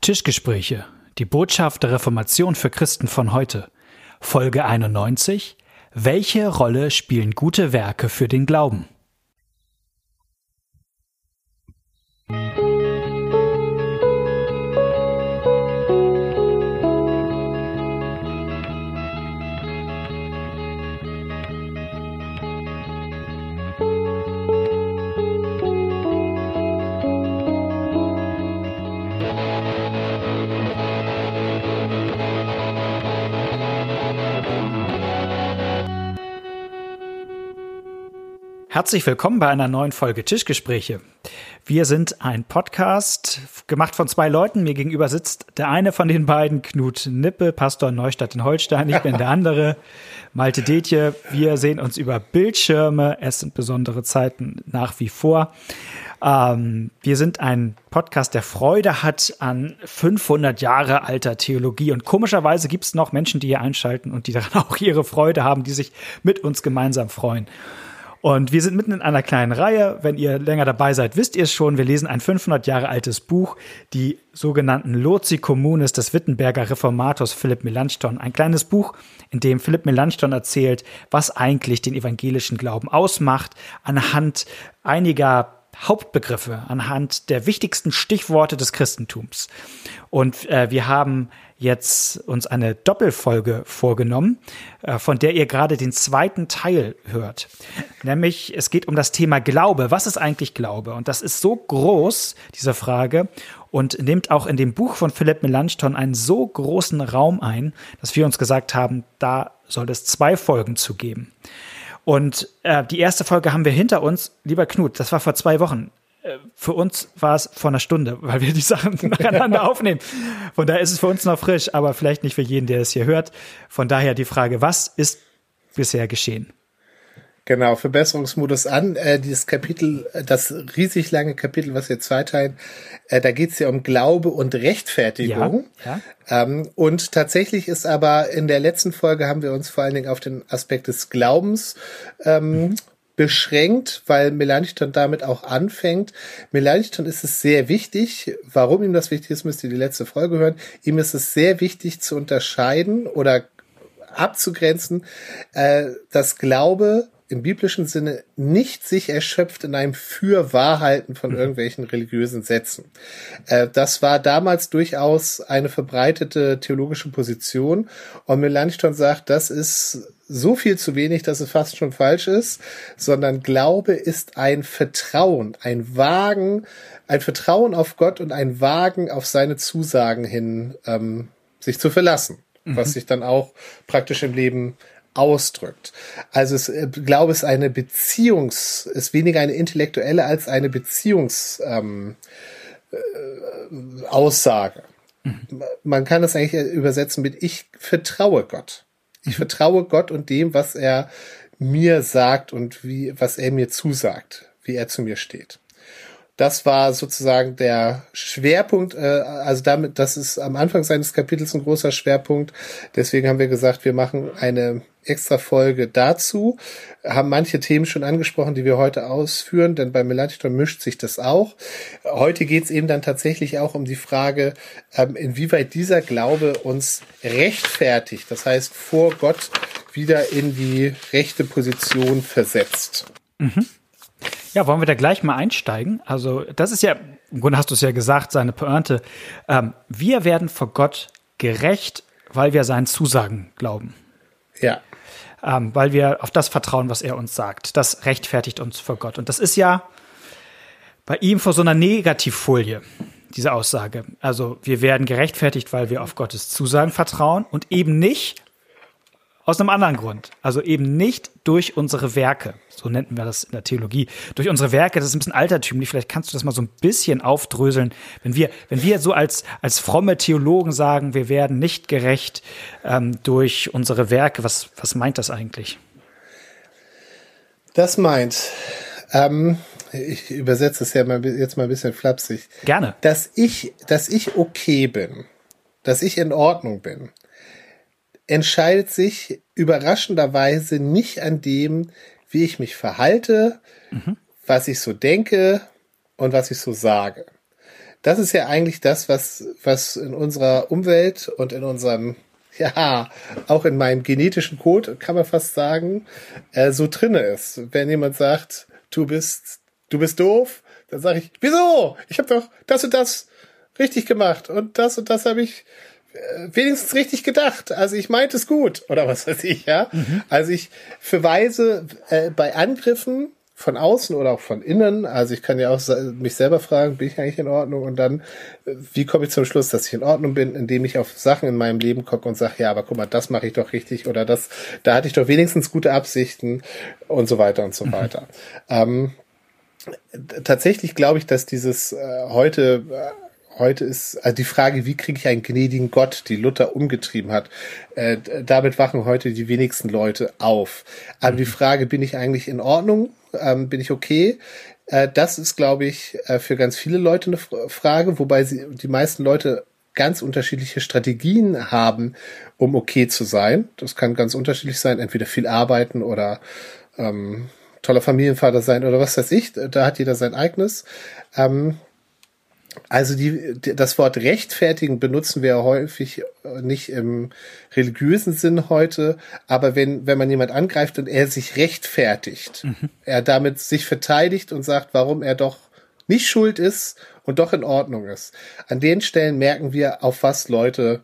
Tischgespräche, die Botschaft der Reformation für Christen von heute. Folge 91. Welche Rolle spielen gute Werke für den Glauben? Herzlich willkommen bei einer neuen Folge Tischgespräche. Wir sind ein Podcast gemacht von zwei Leuten. Mir gegenüber sitzt der eine von den beiden, Knut Nippe, Pastor Neustadt in Holstein. Ich bin der andere, Malte Detje. Wir sehen uns über Bildschirme. Es sind besondere Zeiten nach wie vor. Ähm, wir sind ein Podcast, der Freude hat an 500 Jahre alter Theologie. Und komischerweise gibt es noch Menschen, die hier einschalten und die daran auch ihre Freude haben, die sich mit uns gemeinsam freuen. Und wir sind mitten in einer kleinen Reihe. Wenn ihr länger dabei seid, wisst ihr es schon. Wir lesen ein 500 Jahre altes Buch, die sogenannten Loci Communis des Wittenberger Reformators Philipp Melanchthon. Ein kleines Buch, in dem Philipp Melanchthon erzählt, was eigentlich den evangelischen Glauben ausmacht, anhand einiger Hauptbegriffe, anhand der wichtigsten Stichworte des Christentums. Und äh, wir haben jetzt uns eine Doppelfolge vorgenommen, äh, von der ihr gerade den zweiten Teil hört. Nämlich, es geht um das Thema Glaube. Was ist eigentlich Glaube? Und das ist so groß, diese Frage, und nimmt auch in dem Buch von Philipp Melanchthon einen so großen Raum ein, dass wir uns gesagt haben, da soll es zwei Folgen zu geben. Und äh, die erste Folge haben wir hinter uns. Lieber Knut, das war vor zwei Wochen. Äh, für uns war es vor einer Stunde, weil wir die Sachen nacheinander aufnehmen. Von daher ist es für uns noch frisch, aber vielleicht nicht für jeden, der es hier hört. Von daher die Frage, was ist bisher geschehen? Genau, Verbesserungsmodus an. Äh, dieses Kapitel, das riesig lange Kapitel, was wir zweiteilen, äh, da geht es ja um Glaube und Rechtfertigung. Ja, ja. Ähm, und tatsächlich ist aber in der letzten Folge haben wir uns vor allen Dingen auf den Aspekt des Glaubens ähm, mhm beschränkt, weil Melanchthon damit auch anfängt. Melanchthon ist es sehr wichtig. Warum ihm das wichtig ist, müsst ihr die letzte Folge hören. Ihm ist es sehr wichtig zu unterscheiden oder abzugrenzen, äh, dass Glaube im biblischen Sinne nicht sich erschöpft in einem Fürwahrhalten von mhm. irgendwelchen religiösen Sätzen. Äh, das war damals durchaus eine verbreitete theologische Position. Und Melanchthon sagt, das ist so viel zu wenig, dass es fast schon falsch ist, sondern Glaube ist ein Vertrauen, ein Wagen, ein Vertrauen auf Gott und ein Wagen auf seine Zusagen hin, ähm, sich zu verlassen, mhm. was sich dann auch praktisch im Leben ausdrückt. Also es, äh, Glaube ist eine Beziehungs, ist weniger eine intellektuelle als eine Beziehungs ähm, äh, Aussage. Mhm. Man kann das eigentlich übersetzen mit ich vertraue Gott. Ich vertraue Gott und dem, was er mir sagt und wie, was er mir zusagt, wie er zu mir steht. Das war sozusagen der Schwerpunkt, äh, also damit, das ist am Anfang seines Kapitels ein großer Schwerpunkt. Deswegen haben wir gesagt, wir machen eine extra Folge dazu, haben manche Themen schon angesprochen, die wir heute ausführen, denn bei Melanchthon mischt sich das auch. Heute geht es eben dann tatsächlich auch um die Frage, ähm, inwieweit dieser Glaube uns rechtfertigt, das heißt vor Gott wieder in die rechte Position versetzt. Mhm. Ja, wollen wir da gleich mal einsteigen? Also, das ist ja, im Grunde hast du es ja gesagt, seine Pointe. Ähm, wir werden vor Gott gerecht, weil wir seinen Zusagen glauben. Ja. Ähm, weil wir auf das vertrauen, was er uns sagt. Das rechtfertigt uns vor Gott. Und das ist ja bei ihm vor so einer Negativfolie, diese Aussage. Also, wir werden gerechtfertigt, weil wir auf Gottes Zusagen vertrauen und eben nicht, aus einem anderen Grund. Also eben nicht durch unsere Werke. So nennen wir das in der Theologie. Durch unsere Werke, das ist ein bisschen altertümlich. Vielleicht kannst du das mal so ein bisschen aufdröseln. Wenn wir, wenn wir so als, als fromme Theologen sagen, wir werden nicht gerecht ähm, durch unsere Werke, was, was meint das eigentlich? Das meint, ähm, ich übersetze es ja mal, jetzt mal ein bisschen flapsig. Gerne. Dass ich, dass ich okay bin. Dass ich in Ordnung bin entscheidet sich überraschenderweise nicht an dem, wie ich mich verhalte, mhm. was ich so denke und was ich so sage. das ist ja eigentlich das, was, was in unserer Umwelt und in unserem, ja, auch in meinem genetischen Code, kann man fast sagen, äh, so drinne ist. Wenn jemand sagt, du bist, du bist doof, dann sage ich, wieso? Ich habe doch das und das richtig gemacht und das und das habe ich wenigstens richtig gedacht. Also ich meinte es gut oder was weiß ich, ja. Mhm. Also ich verweise äh, bei Angriffen von außen oder auch von innen. Also ich kann ja auch mich selber fragen, bin ich eigentlich in Ordnung? Und dann, äh, wie komme ich zum Schluss, dass ich in Ordnung bin, indem ich auf Sachen in meinem Leben gucke und sage, ja, aber guck mal, das mache ich doch richtig oder das, da hatte ich doch wenigstens gute Absichten und so weiter und so mhm. weiter. Ähm, tatsächlich glaube ich, dass dieses äh, heute äh, heute ist also die Frage, wie kriege ich einen gnädigen Gott, die Luther umgetrieben hat. Äh, damit wachen heute die wenigsten Leute auf. Aber die Frage, bin ich eigentlich in Ordnung? Ähm, bin ich okay? Äh, das ist, glaube ich, äh, für ganz viele Leute eine Frage, wobei sie die meisten Leute ganz unterschiedliche Strategien haben, um okay zu sein. Das kann ganz unterschiedlich sein, entweder viel arbeiten oder ähm, toller Familienvater sein oder was weiß ich. Da hat jeder sein eigenes. Ähm, also die, das Wort rechtfertigen benutzen wir häufig äh, nicht im religiösen Sinn heute, aber wenn, wenn man jemand angreift und er sich rechtfertigt, mhm. er damit sich verteidigt und sagt, warum er doch nicht schuld ist und doch in Ordnung ist. An den Stellen merken wir, auf was Leute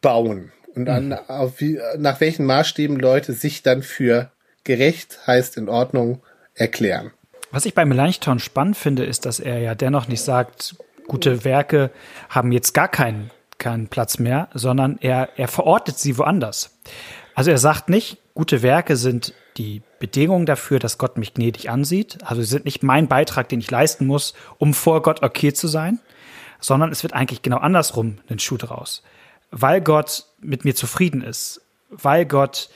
bauen und an, mhm. auf wie, nach welchen Maßstäben Leute sich dann für gerecht heißt in Ordnung erklären. Was ich bei Melanchthon spannend finde, ist, dass er ja dennoch nicht sagt, gute Werke haben jetzt gar keinen, keinen Platz mehr, sondern er, er verortet sie woanders. Also er sagt nicht, gute Werke sind die Bedingung dafür, dass Gott mich gnädig ansieht. Also sie sind nicht mein Beitrag, den ich leisten muss, um vor Gott okay zu sein, sondern es wird eigentlich genau andersrum ein Schuh draus. Weil Gott mit mir zufrieden ist, weil Gott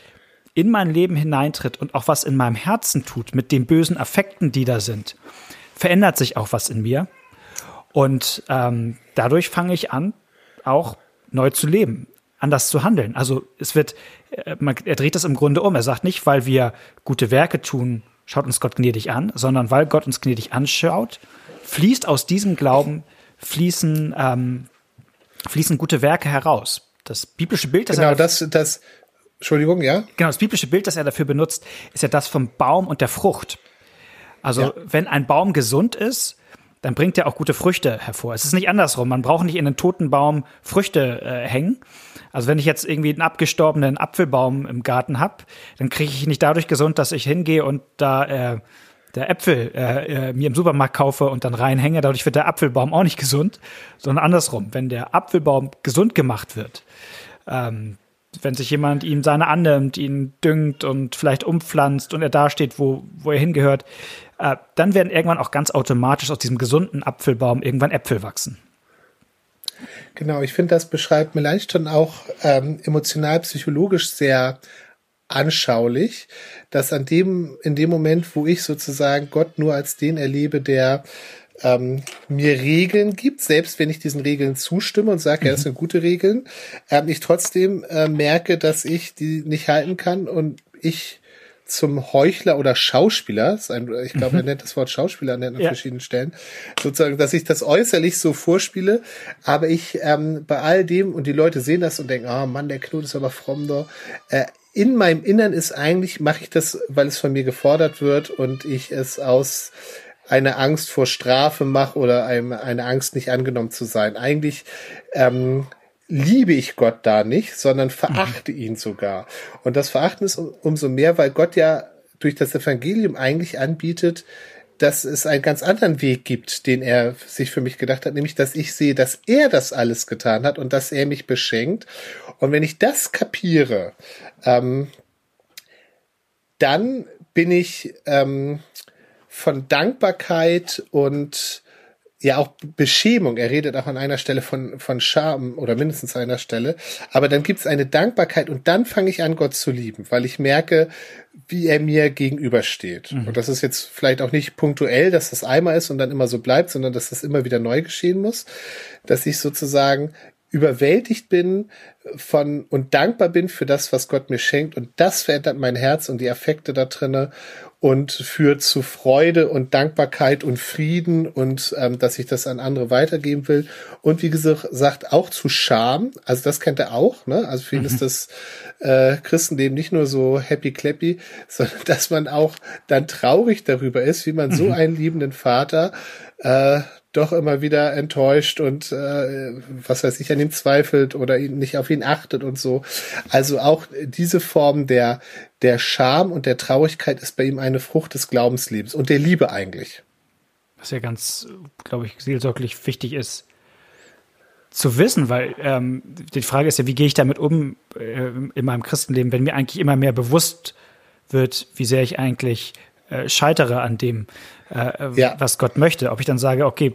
in mein Leben hineintritt und auch was in meinem Herzen tut, mit den bösen Affekten, die da sind, verändert sich auch was in mir. Und ähm, dadurch fange ich an, auch neu zu leben, anders zu handeln. Also es wird, äh, man, er dreht das im Grunde um. Er sagt nicht, weil wir gute Werke tun, schaut uns Gott gnädig an, sondern weil Gott uns gnädig anschaut, fließt aus diesem Glauben, fließen, ähm, fließen gute Werke heraus. Das biblische Bild, das genau, das, das, Entschuldigung, ja? Genau, das biblische Bild, das er dafür benutzt, ist ja das vom Baum und der Frucht. Also, ja. wenn ein Baum gesund ist, dann bringt er auch gute Früchte hervor. Es ist nicht andersrum. Man braucht nicht in einen toten Baum Früchte äh, hängen. Also wenn ich jetzt irgendwie einen abgestorbenen Apfelbaum im Garten habe, dann kriege ich nicht dadurch gesund, dass ich hingehe und da äh, der Äpfel äh, äh, mir im Supermarkt kaufe und dann reinhänge. Dadurch wird der Apfelbaum auch nicht gesund, sondern andersrum. Wenn der Apfelbaum gesund gemacht wird, ähm, wenn sich jemand ihm seine annimmt, ihn düngt und vielleicht umpflanzt und er da steht, wo, wo er hingehört, äh, dann werden irgendwann auch ganz automatisch aus diesem gesunden Apfelbaum irgendwann Äpfel wachsen. Genau, ich finde, das beschreibt Melanchthon auch ähm, emotional-psychologisch sehr anschaulich, dass an dem, in dem Moment, wo ich sozusagen Gott nur als den erlebe, der ähm, mir Regeln gibt, selbst wenn ich diesen Regeln zustimme und sage, ja, das mhm. sind gute Regeln, ähm, ich trotzdem äh, merke, dass ich die nicht halten kann und ich zum Heuchler oder Schauspieler, ein, ich glaube, mhm. er nennt das Wort Schauspieler an, an ja. verschiedenen Stellen, sozusagen, dass ich das äußerlich so vorspiele, aber ich ähm, bei all dem, und die Leute sehen das und denken, ah oh Mann, der Knut ist aber fromm da, äh, in meinem Innern ist eigentlich, mache ich das, weil es von mir gefordert wird und ich es aus eine Angst vor Strafe mache oder eine, eine Angst, nicht angenommen zu sein. Eigentlich ähm, liebe ich Gott da nicht, sondern verachte mhm. ihn sogar. Und das Verachten ist um, umso mehr, weil Gott ja durch das Evangelium eigentlich anbietet, dass es einen ganz anderen Weg gibt, den er sich für mich gedacht hat, nämlich dass ich sehe, dass er das alles getan hat und dass er mich beschenkt. Und wenn ich das kapiere, ähm, dann bin ich ähm, von Dankbarkeit und ja auch Beschämung. Er redet auch an einer Stelle von, von Scham oder mindestens einer Stelle. Aber dann gibt es eine Dankbarkeit und dann fange ich an, Gott zu lieben, weil ich merke, wie er mir gegenübersteht. Mhm. Und das ist jetzt vielleicht auch nicht punktuell, dass das einmal ist und dann immer so bleibt, sondern dass das immer wieder neu geschehen muss. Dass ich sozusagen überwältigt bin von und dankbar bin für das, was Gott mir schenkt und das verändert mein Herz und die Affekte da drinne und führt zu Freude und Dankbarkeit und Frieden und ähm, dass ich das an andere weitergeben will. Und wie gesagt, auch zu Scham. Also das kennt er auch. Ne? Also für ihn mhm. ist das äh, Christenleben nicht nur so happy clappy, sondern dass man auch dann traurig darüber ist, wie man mhm. so einen liebenden Vater äh, doch immer wieder enttäuscht und äh, was weiß ich an ihm zweifelt oder ihn nicht auf ihn achtet und so. Also auch diese Form der der Scham und der Traurigkeit ist bei ihm eine Frucht des Glaubenslebens und der Liebe eigentlich. Was ja ganz, glaube ich, seelsorglich wichtig ist zu wissen, weil ähm, die Frage ist ja, wie gehe ich damit um äh, in meinem Christenleben, wenn mir eigentlich immer mehr bewusst wird, wie sehr ich eigentlich äh, scheitere an dem, äh, ja. was Gott möchte. Ob ich dann sage, okay,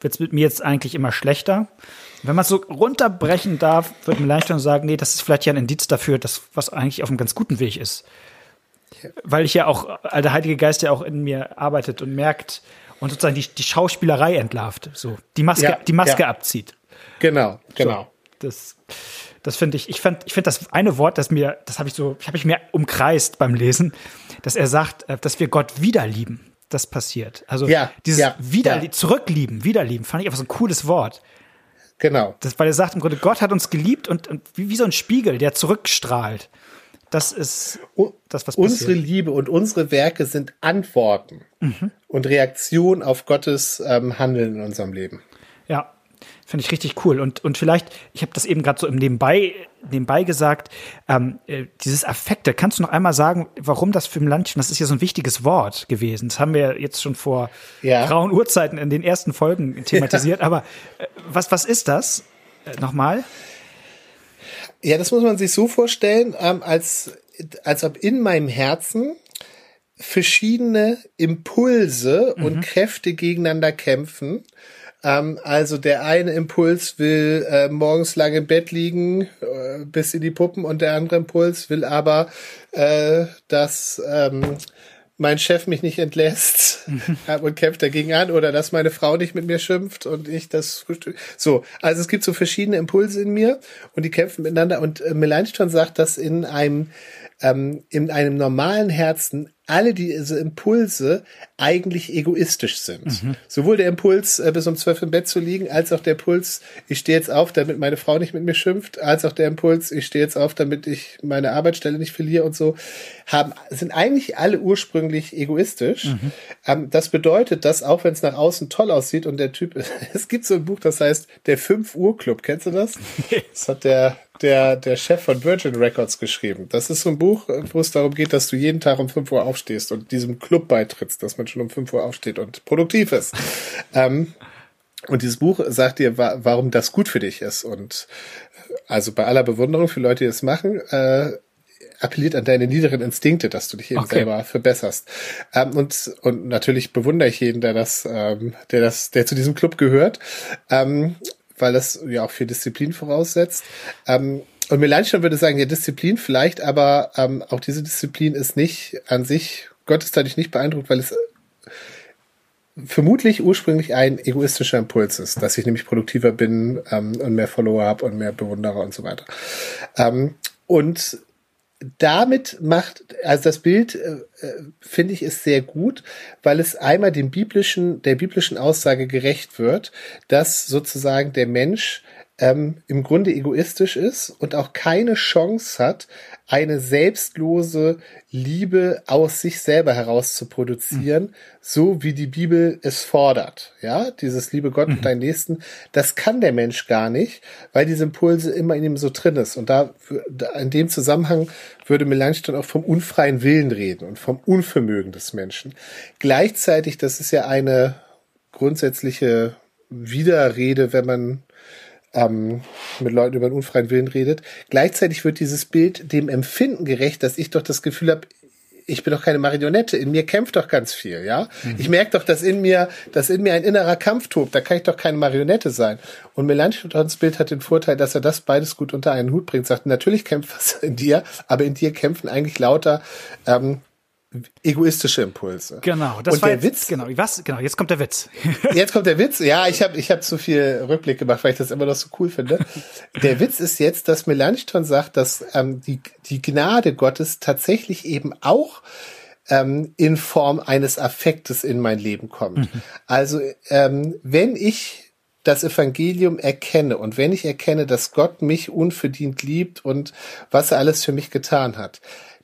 wird es mit mir jetzt eigentlich immer schlechter? Wenn man es so runterbrechen darf, würde man leicht schon sagen, nee, das ist vielleicht ja ein Indiz dafür, dass was eigentlich auf einem ganz guten Weg ist. Weil ich ja auch, äh, der Heilige Geist ja auch in mir arbeitet und merkt und sozusagen die, die Schauspielerei entlarvt, so die Maske, ja, die Maske ja. abzieht. Genau, genau. So, das, das finde ich, ich finde ich finde das eine Wort, das mir, das habe ich so, habe ich mir umkreist beim Lesen, dass er sagt, äh, dass wir Gott wieder lieben. Das passiert. Also ja, dieses ja, wieder ja. zurücklieben, wiederlieben, fand ich einfach so ein cooles Wort. Genau. Das, weil er sagt im Grunde, Gott hat uns geliebt und, und wie, wie so ein Spiegel, der zurückstrahlt. Das ist das, was passiert. Unsere Liebe und unsere Werke sind Antworten mhm. und Reaktion auf Gottes ähm, Handeln in unserem Leben. Finde ich richtig cool. Und, und vielleicht, ich habe das eben gerade so im Nebenbei, nebenbei gesagt, ähm, äh, dieses Affekte, kannst du noch einmal sagen, warum das für ein Landchen, das ist ja so ein wichtiges Wort gewesen. Das haben wir jetzt schon vor ja. grauen Uhrzeiten in den ersten Folgen thematisiert. Ja. Aber äh, was, was ist das? Äh, nochmal? Ja, das muss man sich so vorstellen, ähm, als, als ob in meinem Herzen verschiedene Impulse mhm. und Kräfte gegeneinander kämpfen ähm, also der eine Impuls will äh, morgens lange im Bett liegen, äh, bis in die Puppen, und der andere Impuls will aber, äh, dass ähm, mein Chef mich nicht entlässt und kämpft dagegen an oder dass meine Frau nicht mit mir schimpft und ich das Frühstück. So, also es gibt so verschiedene Impulse in mir und die kämpfen miteinander und äh, Melanchthon sagt, dass in einem ähm, in einem normalen Herzen alle diese Impulse eigentlich egoistisch sind. Mhm. Sowohl der Impuls, äh, bis um zwölf im Bett zu liegen, als auch der Impuls, ich stehe jetzt auf, damit meine Frau nicht mit mir schimpft, als auch der Impuls, ich stehe jetzt auf, damit ich meine Arbeitsstelle nicht verliere und so, haben, sind eigentlich alle ursprünglich egoistisch. Mhm. Ähm, das bedeutet, dass auch wenn es nach außen toll aussieht und der Typ, es gibt so ein Buch, das heißt der 5 Uhr Club, kennst du das? Das hat der der, der Chef von Virgin Records geschrieben. Das ist so ein Buch, wo es darum geht, dass du jeden Tag um 5 Uhr aufstehst und diesem Club beitrittst, dass man schon um 5 Uhr aufsteht und produktiv ist. ähm, und dieses Buch sagt dir, wa warum das gut für dich ist. Und äh, also bei aller Bewunderung für Leute, die das machen, äh, appelliert an deine niederen Instinkte, dass du dich eben okay. selber verbesserst. Ähm, und, und natürlich bewundere ich jeden, der das, ähm, der das, der zu diesem Club gehört. Ähm, weil das ja auch viel Disziplin voraussetzt. Ähm, und Melanchthon würde sagen, ja, Disziplin vielleicht, aber ähm, auch diese Disziplin ist nicht an sich, Gott ist dadurch nicht beeindruckt, weil es vermutlich ursprünglich ein egoistischer Impuls ist, dass ich nämlich produktiver bin ähm, und mehr Follower habe und mehr Bewunderer und so weiter. Ähm, und damit macht, also das Bild, äh, äh, finde ich, ist sehr gut, weil es einmal dem biblischen, der biblischen Aussage gerecht wird, dass sozusagen der Mensch ähm, im Grunde egoistisch ist und auch keine Chance hat, eine selbstlose Liebe aus sich selber heraus zu produzieren, mhm. so wie die Bibel es fordert. Ja, dieses Liebe Gott mhm. und dein Nächsten, das kann der Mensch gar nicht, weil diese Impulse immer in ihm so drin ist. Und da, in dem Zusammenhang würde Melanchthon auch vom unfreien Willen reden und vom Unvermögen des Menschen. Gleichzeitig, das ist ja eine grundsätzliche Widerrede, wenn man ähm, mit Leuten über den unfreien Willen redet. Gleichzeitig wird dieses Bild dem Empfinden gerecht, dass ich doch das Gefühl habe, ich bin doch keine Marionette, in mir kämpft doch ganz viel, ja. Mhm. Ich merke doch, dass in mir, dass in mir ein innerer Kampf tobt, da kann ich doch keine Marionette sein. Und Melanchthons Bild hat den Vorteil, dass er das beides gut unter einen Hut bringt, sagt, natürlich kämpft was in dir, aber in dir kämpfen eigentlich lauter ähm, egoistische Impulse. Genau, das und war der jetzt, Witz. Genau, was? Genau, jetzt kommt der Witz. jetzt kommt der Witz. Ja, ich habe ich hab zu viel Rückblick gemacht, weil ich das immer noch so cool finde. Der Witz ist jetzt, dass Melanchthon sagt, dass ähm, die die Gnade Gottes tatsächlich eben auch ähm, in Form eines Affektes in mein Leben kommt. Mhm. Also ähm, wenn ich das Evangelium erkenne und wenn ich erkenne, dass Gott mich unverdient liebt und was er alles für mich getan hat,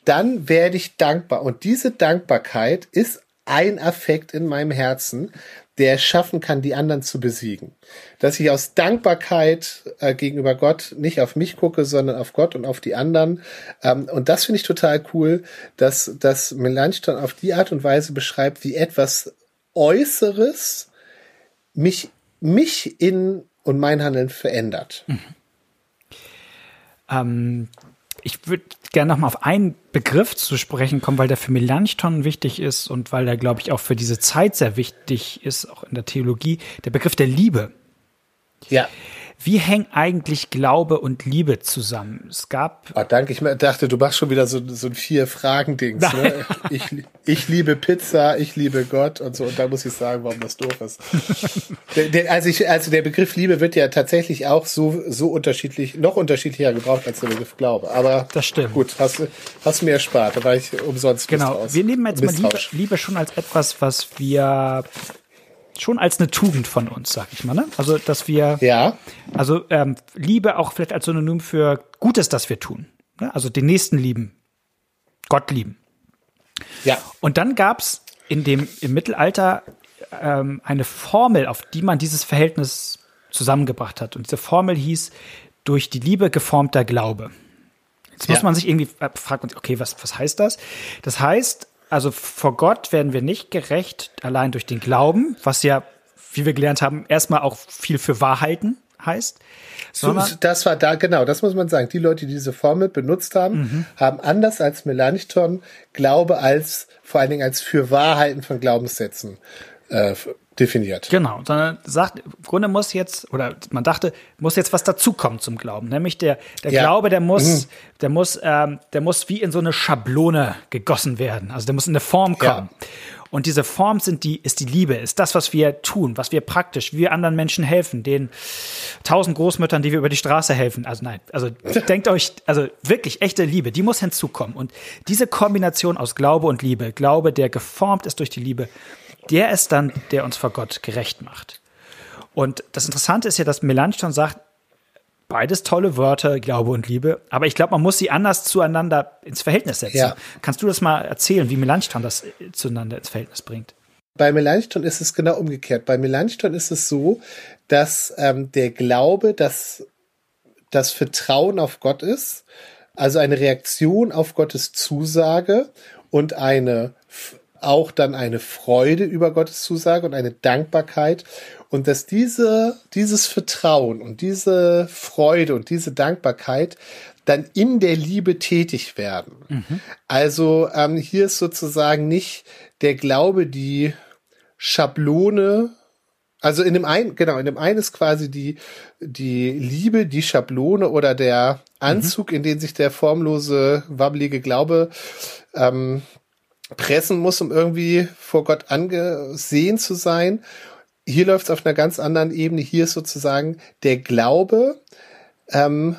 dann werde ich dankbar. Und diese Dankbarkeit ist ein Affekt in meinem Herzen, der schaffen kann, die anderen zu besiegen. Dass ich aus Dankbarkeit äh, gegenüber Gott nicht auf mich gucke, sondern auf Gott und auf die anderen. Ähm, und das finde ich total cool, dass, dass Melanchthon auf die Art und Weise beschreibt, wie etwas Äußeres mich, mich in und mein Handeln verändert. Mhm. Ähm, ich würde gerne noch mal auf einen Begriff zu sprechen kommen, weil der für Melanchthon wichtig ist und weil der, glaube ich, auch für diese Zeit sehr wichtig ist, auch in der Theologie. Der Begriff der Liebe. Ja. Wie hängen eigentlich Glaube und Liebe zusammen? Es gab. Oh, danke, ich dachte, du machst schon wieder so, so ein Vier-Fragen-Dings. Ne? Ich, ich liebe Pizza, ich liebe Gott und so. Und da muss ich sagen, warum das doof ist. der, der, also, ich, also der Begriff Liebe wird ja tatsächlich auch so, so unterschiedlich, noch unterschiedlicher gebraucht als der Begriff Glaube. Aber das stimmt. Gut, hast, hast du mir erspart. Da war ich umsonst Genau, wir nehmen jetzt mal Liebe, Liebe schon als etwas, was wir schon als eine Tugend von uns, sag ich mal. Ne? Also, dass wir, ja. also ähm, Liebe auch vielleicht als Synonym für Gutes, das wir tun. Ne? Also den Nächsten lieben, Gott lieben. Ja. Und dann gab's in dem im Mittelalter ähm, eine Formel, auf die man dieses Verhältnis zusammengebracht hat. Und diese Formel hieß durch die Liebe geformter Glaube. Jetzt muss ja. man sich irgendwie äh, fragt man sich, okay, was was heißt das? Das heißt, also vor Gott werden wir nicht gerecht allein durch den Glauben, was ja, wie wir gelernt haben, erstmal auch viel für Wahrheiten heißt. So, das war da, genau, das muss man sagen. Die Leute, die diese Formel benutzt haben, mhm. haben anders als Melanchthon Glaube als, vor allen Dingen als für Wahrheiten von Glaubenssätzen äh, definiert. Genau, sondern sagt, im Grunde muss jetzt, oder man dachte, muss jetzt was dazukommen zum Glauben. Nämlich der, der ja. Glaube, der muss, mhm. der muss, ähm, der muss wie in so eine Schablone gegossen werden. Also der muss in eine Form kommen. Ja. Und diese Form sind die, ist die Liebe, ist das, was wir tun, was wir praktisch, wie wir anderen Menschen helfen, den tausend Großmüttern, die wir über die Straße helfen. Also nein, also denkt euch, also wirklich echte Liebe, die muss hinzukommen. Und diese Kombination aus Glaube und Liebe, Glaube, der geformt ist durch die Liebe, der ist dann, der uns vor Gott gerecht macht. Und das Interessante ist ja, dass Melanchthon sagt, beides tolle Wörter, Glaube und Liebe, aber ich glaube, man muss sie anders zueinander ins Verhältnis setzen. Ja. Kannst du das mal erzählen, wie Melanchthon das zueinander ins Verhältnis bringt? Bei Melanchthon ist es genau umgekehrt. Bei Melanchthon ist es so, dass ähm, der Glaube, dass das Vertrauen auf Gott ist, also eine Reaktion auf Gottes Zusage und eine auch dann eine Freude über Gottes Zusage und eine Dankbarkeit und dass diese, dieses Vertrauen und diese Freude und diese Dankbarkeit dann in der Liebe tätig werden. Mhm. Also ähm, hier ist sozusagen nicht der Glaube die Schablone also in dem einen, genau, in dem einen ist quasi die, die Liebe, die Schablone oder der Anzug, mhm. in den sich der formlose, wabbelige Glaube ähm, pressen muss, um irgendwie vor Gott angesehen zu sein. Hier läuft es auf einer ganz anderen Ebene. Hier ist sozusagen der Glaube, ähm,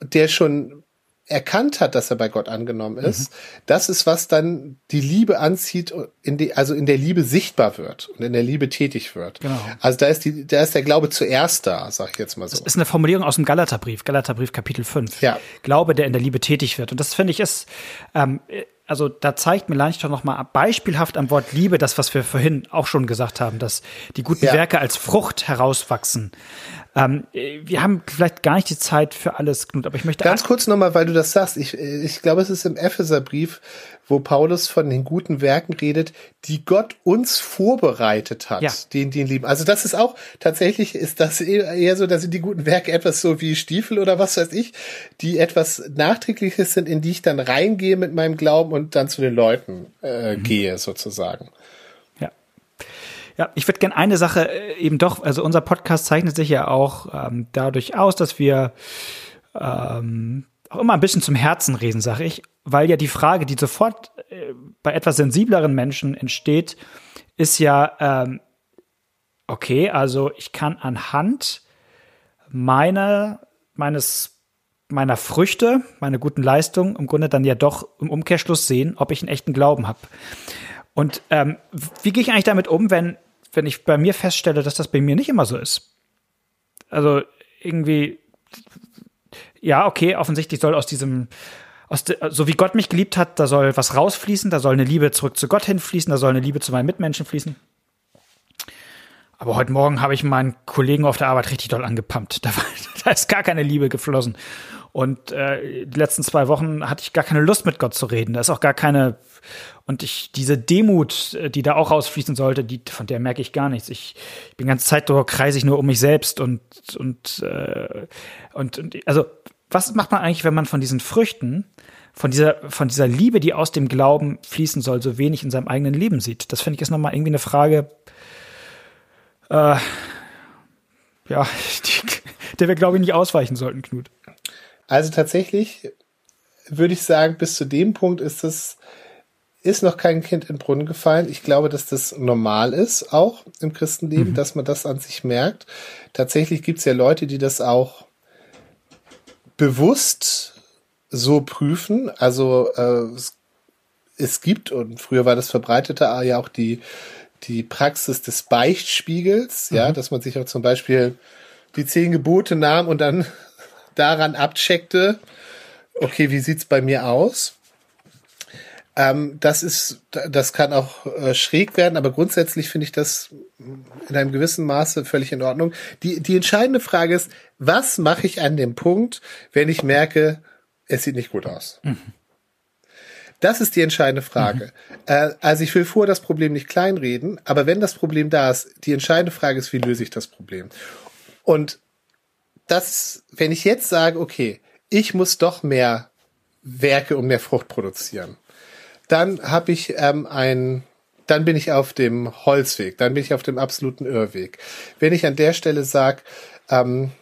der schon erkannt hat, dass er bei Gott angenommen ist, mhm. das ist, was dann die Liebe anzieht, in die, also in der Liebe sichtbar wird und in der Liebe tätig wird. Genau. Also da ist die, da ist der Glaube zuerst da, sag ich jetzt mal so. Das ist eine Formulierung aus dem Galaterbrief, Galaterbrief Kapitel 5. Ja. Glaube, der in der Liebe tätig wird. Und das finde ich ist, ähm, also da zeigt Melanchthon nochmal beispielhaft am Wort Liebe das, was wir vorhin auch schon gesagt haben, dass die guten ja. Werke als Frucht herauswachsen. Ähm, wir haben vielleicht gar nicht die Zeit für alles, Knut, aber ich möchte. Ganz kurz nochmal, weil du das sagst. Ich, ich glaube, es ist im Epheserbrief, wo Paulus von den guten Werken redet, die Gott uns vorbereitet hat, ja. den, den lieben. Also das ist auch, tatsächlich ist das eher so, dass sind die guten Werke etwas so wie Stiefel oder was weiß ich, die etwas Nachträgliches sind, in die ich dann reingehe mit meinem Glauben und dann zu den Leuten äh, mhm. gehe, sozusagen. Ja, ich würde gerne eine Sache äh, eben doch, also unser Podcast zeichnet sich ja auch ähm, dadurch aus, dass wir ähm, auch immer ein bisschen zum Herzen reden, sage ich, weil ja die Frage, die sofort äh, bei etwas sensibleren Menschen entsteht, ist ja, ähm, okay, also ich kann anhand meiner, meines meiner Früchte, meine guten Leistungen im Grunde dann ja doch im Umkehrschluss sehen, ob ich einen echten Glauben habe. Und ähm, wie gehe ich eigentlich damit um, wenn, wenn ich bei mir feststelle, dass das bei mir nicht immer so ist? Also irgendwie, ja, okay, offensichtlich soll aus diesem, aus de, so wie Gott mich geliebt hat, da soll was rausfließen, da soll eine Liebe zurück zu Gott hinfließen, da soll eine Liebe zu meinen Mitmenschen fließen. Aber heute Morgen habe ich meinen Kollegen auf der Arbeit richtig doll angepumpt. Da, war, da ist gar keine Liebe geflossen. Und äh, die letzten zwei Wochen hatte ich gar keine Lust, mit Gott zu reden. Da ist auch gar keine. Und ich, diese Demut, äh, die da auch rausfließen sollte, die, von der merke ich gar nichts. Ich, ich bin ganze Zeit durch, kreise ich nur um mich selbst und, und, äh, und, und also, was macht man eigentlich, wenn man von diesen Früchten, von dieser, von dieser Liebe, die aus dem Glauben fließen soll, so wenig in seinem eigenen Leben sieht? Das finde ich ist nochmal irgendwie eine Frage, äh, ja, die, der wir, glaube ich, nicht ausweichen sollten, Knut. Also tatsächlich würde ich sagen, bis zu dem Punkt ist das ist noch kein Kind in den Brunnen gefallen. Ich glaube, dass das normal ist, auch im Christenleben, mhm. dass man das an sich merkt. Tatsächlich gibt es ja Leute, die das auch bewusst so prüfen. Also äh, es, es gibt, und früher war das verbreitete ja auch die, die Praxis des Beichtspiegels, mhm. ja, dass man sich auch zum Beispiel die zehn Gebote nahm und dann daran abcheckte, okay, wie sieht's bei mir aus? Ähm, das ist, das kann auch äh, schräg werden, aber grundsätzlich finde ich das in einem gewissen Maße völlig in Ordnung. Die, die entscheidende Frage ist, was mache ich an dem Punkt, wenn ich merke, es sieht nicht gut aus? Mhm. Das ist die entscheidende Frage. Mhm. Äh, also ich will vor das Problem nicht kleinreden, aber wenn das Problem da ist, die entscheidende Frage ist, wie löse ich das Problem? Und das, wenn ich jetzt sage, okay, ich muss doch mehr Werke und mehr Frucht produzieren, dann habe ich ähm, ein, dann bin ich auf dem Holzweg, dann bin ich auf dem absoluten Irrweg. Wenn ich an der Stelle sage, ähm,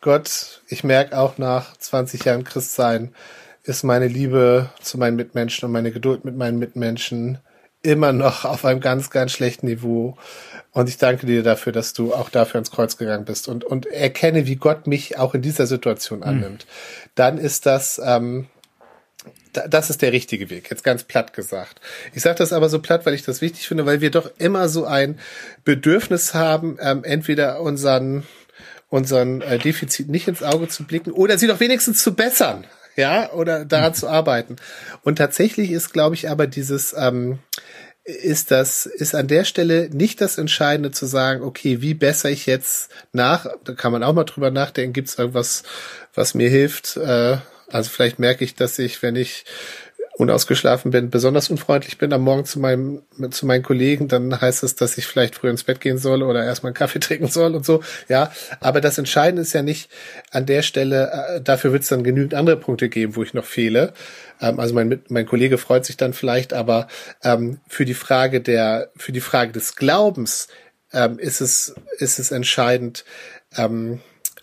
Gott, ich merke auch nach 20 Jahren Christsein, ist meine Liebe zu meinen Mitmenschen und meine Geduld mit meinen Mitmenschen immer noch auf einem ganz, ganz schlechten Niveau. Und ich danke dir dafür, dass du auch dafür ans Kreuz gegangen bist und, und erkenne, wie Gott mich auch in dieser Situation hm. annimmt. Mhm. Dann ist das, ähm, das ist der richtige Weg, jetzt ganz platt gesagt. Ich sage das aber so platt, weil ich das wichtig finde, weil wir doch immer so ein Bedürfnis haben, ähm, entweder unseren unseren äh, Defizit nicht ins Auge zu blicken oder sie doch wenigstens zu bessern, ja, oder daran mhm. zu arbeiten. Und tatsächlich ist, glaube ich, aber dieses ähm, ist das, ist an der Stelle nicht das Entscheidende zu sagen, okay, wie besser ich jetzt nach, da kann man auch mal drüber nachdenken, gibt es irgendwas, was mir hilft? Äh, also vielleicht merke ich, dass ich, wenn ich unausgeschlafen bin, besonders unfreundlich bin am Morgen zu meinem, zu meinen Kollegen, dann heißt es, dass ich vielleicht früher ins Bett gehen soll oder erstmal einen Kaffee trinken soll und so. Ja, aber das Entscheidende ist ja nicht an der Stelle, äh, dafür wird es dann genügend andere Punkte geben, wo ich noch fehle. Ähm, also mein, mein Kollege freut sich dann vielleicht, aber ähm, für die Frage der, für die Frage des Glaubens ähm, ist es, ist es entscheidend,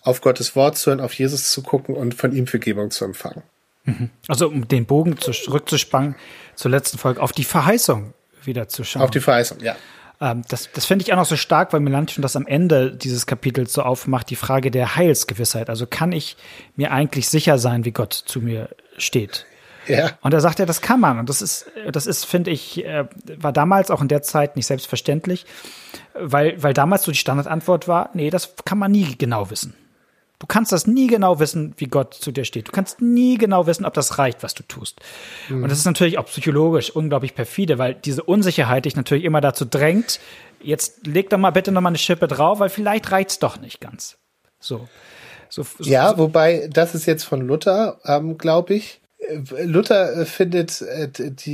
auf Gottes Wort zu hören, auf Jesus zu gucken und von ihm Vergebung zu empfangen. Mhm. Also um den Bogen zurückzuspannen zur letzten Folge, auf die Verheißung wieder zu schauen. Auf die Verheißung, ja. Ähm, das das finde ich auch noch so stark, weil Melanchthon das am Ende dieses Kapitels so aufmacht, die Frage der Heilsgewissheit. Also kann ich mir eigentlich sicher sein, wie Gott zu mir steht? Ja. Und da sagt er, das kann man. Und das ist, das ist, finde ich, äh, war damals auch in der Zeit nicht selbstverständlich, weil, weil damals so die Standardantwort war, nee, das kann man nie genau wissen. Du kannst das nie genau wissen, wie Gott zu dir steht. Du kannst nie genau wissen, ob das reicht, was du tust. Mhm. Und das ist natürlich auch psychologisch unglaublich perfide, weil diese Unsicherheit dich natürlich immer dazu drängt, jetzt leg doch mal bitte noch mal eine Schippe drauf, weil vielleicht reicht's doch nicht ganz. So. so, so ja, wobei, das ist jetzt von Luther, ähm, glaube ich. Luther äh, findet äh,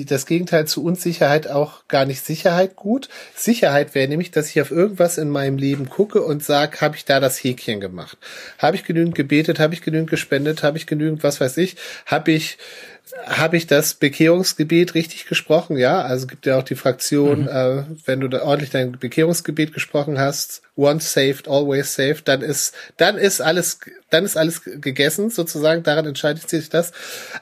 das Gegenteil zu Unsicherheit auch gar nicht Sicherheit gut. Sicherheit wäre nämlich, dass ich auf irgendwas in meinem Leben gucke und sage, habe ich da das Häkchen gemacht? Habe ich genügend gebetet? Habe ich genügend gespendet? Habe ich genügend, was weiß ich? Habe ich habe ich das Bekehrungsgebet richtig gesprochen? Ja, also gibt ja auch die Fraktion, mhm. äh, wenn du da ordentlich dein Bekehrungsgebet gesprochen hast, once saved, always saved, dann ist, dann ist alles, dann ist alles gegessen, sozusagen, daran entscheidet sich das.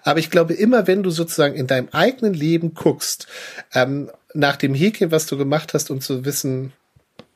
Aber ich glaube, immer wenn du sozusagen in deinem eigenen Leben guckst, ähm, nach dem Häkchen, was du gemacht hast, um zu wissen,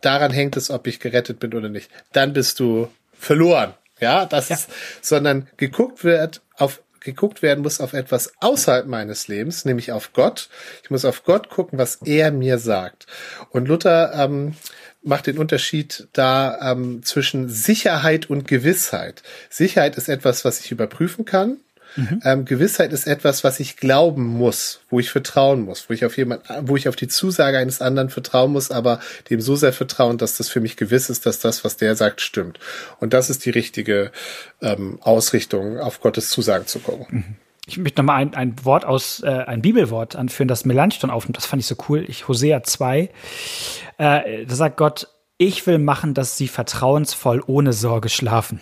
daran hängt es, ob ich gerettet bin oder nicht, dann bist du verloren. Ja, das ja. ist, sondern geguckt wird auf geguckt werden muss auf etwas außerhalb meines Lebens, nämlich auf Gott. Ich muss auf Gott gucken, was er mir sagt. Und Luther ähm, macht den Unterschied da ähm, zwischen Sicherheit und Gewissheit. Sicherheit ist etwas, was ich überprüfen kann. Mhm. Ähm, Gewissheit ist etwas, was ich glauben muss, wo ich vertrauen muss, wo ich auf jemand, wo ich auf die Zusage eines anderen vertrauen muss, aber dem so sehr vertrauen, dass das für mich gewiss ist, dass das, was der sagt, stimmt. Und das ist die richtige ähm, Ausrichtung, auf Gottes Zusagen zu gucken. Mhm. Ich möchte nochmal ein, ein Wort aus, äh, ein Bibelwort anführen, das Melanchthon aufnimmt. Das fand ich so cool. Ich, Hosea 2. Äh, da sagt Gott, ich will machen, dass sie vertrauensvoll ohne Sorge schlafen.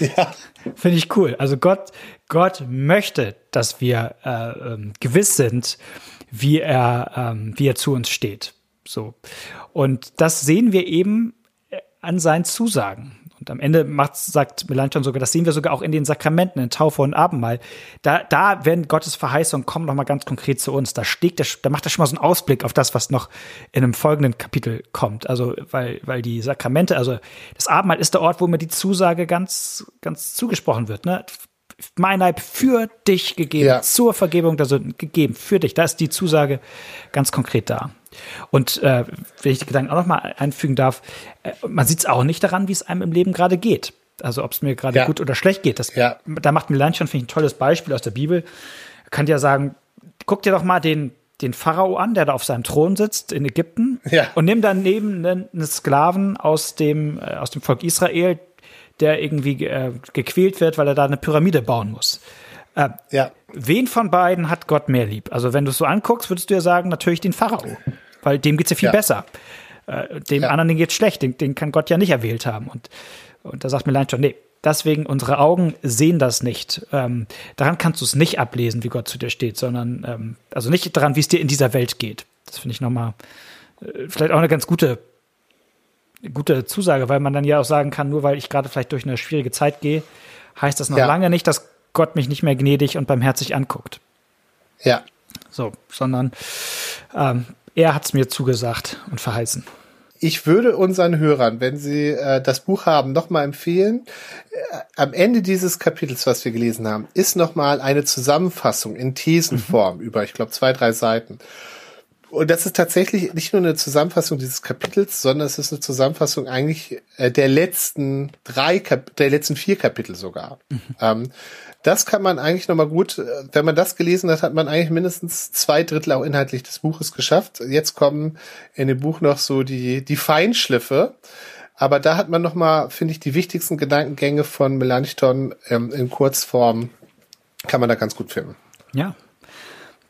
Ja. Finde ich cool. Also Gott, Gott möchte, dass wir äh, ähm, gewiss sind, wie er, ähm, wie er zu uns steht. So. Und das sehen wir eben äh, an seinen Zusagen. Und am Ende macht, sagt Melanchthon sogar, das sehen wir sogar auch in den Sakramenten, in Taufe und Abendmahl. Da, da werden Gottes Verheißungen kommen noch mal ganz konkret zu uns. Da steht der, da macht er schon mal so einen Ausblick auf das, was noch in einem folgenden Kapitel kommt. Also, weil, weil die Sakramente, also das Abendmahl ist der Ort, wo mir die Zusage ganz, ganz zugesprochen wird, ne? mein Leib für dich gegeben, ja. zur Vergebung der Sünden gegeben, für dich. Da ist die Zusage ganz konkret da. Und äh, wenn ich die Gedanken auch noch mal einfügen darf, äh, man sieht es auch nicht daran, wie es einem im Leben gerade geht. Also ob es mir gerade ja. gut oder schlecht geht. Das, ja. Da macht Milan schon, finde ich, ein tolles Beispiel aus der Bibel. Kann ja sagen, guck dir doch mal den, den Pharao an, der da auf seinem Thron sitzt in Ägypten ja. und nimm daneben einen, einen Sklaven aus dem, äh, aus dem Volk Israel, der irgendwie äh, gequält wird, weil er da eine Pyramide bauen muss. Äh, ja. Wen von beiden hat Gott mehr lieb? Also wenn du es so anguckst, würdest du ja sagen, natürlich den Pharao, weil dem geht's ja viel ja. besser. Äh, dem ja. anderen geht's schlecht, den, den, kann Gott ja nicht erwählt haben. Und, und da sagt mir schon, nee, deswegen unsere Augen sehen das nicht. Ähm, daran kannst du es nicht ablesen, wie Gott zu dir steht, sondern ähm, also nicht daran, wie es dir in dieser Welt geht. Das finde ich nochmal äh, vielleicht auch eine ganz gute gute Zusage, weil man dann ja auch sagen kann, nur weil ich gerade vielleicht durch eine schwierige Zeit gehe, heißt das noch ja. lange nicht, dass Gott mich nicht mehr gnädig und barmherzig anguckt. Ja. So, sondern ähm, er hat es mir zugesagt und verheißen. Ich würde unseren Hörern, wenn sie äh, das Buch haben, nochmal empfehlen. Äh, am Ende dieses Kapitels, was wir gelesen haben, ist nochmal eine Zusammenfassung in Thesenform mhm. über, ich glaube, zwei, drei Seiten. Und das ist tatsächlich nicht nur eine Zusammenfassung dieses Kapitels, sondern es ist eine Zusammenfassung eigentlich äh, der letzten drei, Kap der letzten vier Kapitel sogar. Mhm. Ähm, das kann man eigentlich nochmal gut, äh, wenn man das gelesen hat, hat man eigentlich mindestens zwei Drittel auch inhaltlich des Buches geschafft. Jetzt kommen in dem Buch noch so die, die Feinschliffe. Aber da hat man nochmal, finde ich, die wichtigsten Gedankengänge von Melanchthon ähm, in Kurzform, kann man da ganz gut finden. Ja,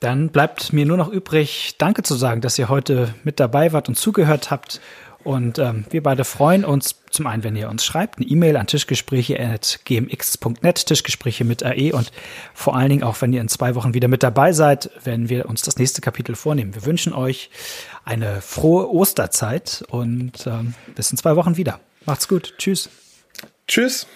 dann bleibt mir nur noch übrig, Danke zu sagen, dass ihr heute mit dabei wart und zugehört habt. Und ähm, wir beide freuen uns zum einen, wenn ihr uns schreibt, eine E-Mail an tischgespräche.gmx.net, Tischgespräche mit AE und vor allen Dingen auch, wenn ihr in zwei Wochen wieder mit dabei seid, wenn wir uns das nächste Kapitel vornehmen. Wir wünschen euch eine frohe Osterzeit und ähm, bis in zwei Wochen wieder. Macht's gut. Tschüss. Tschüss.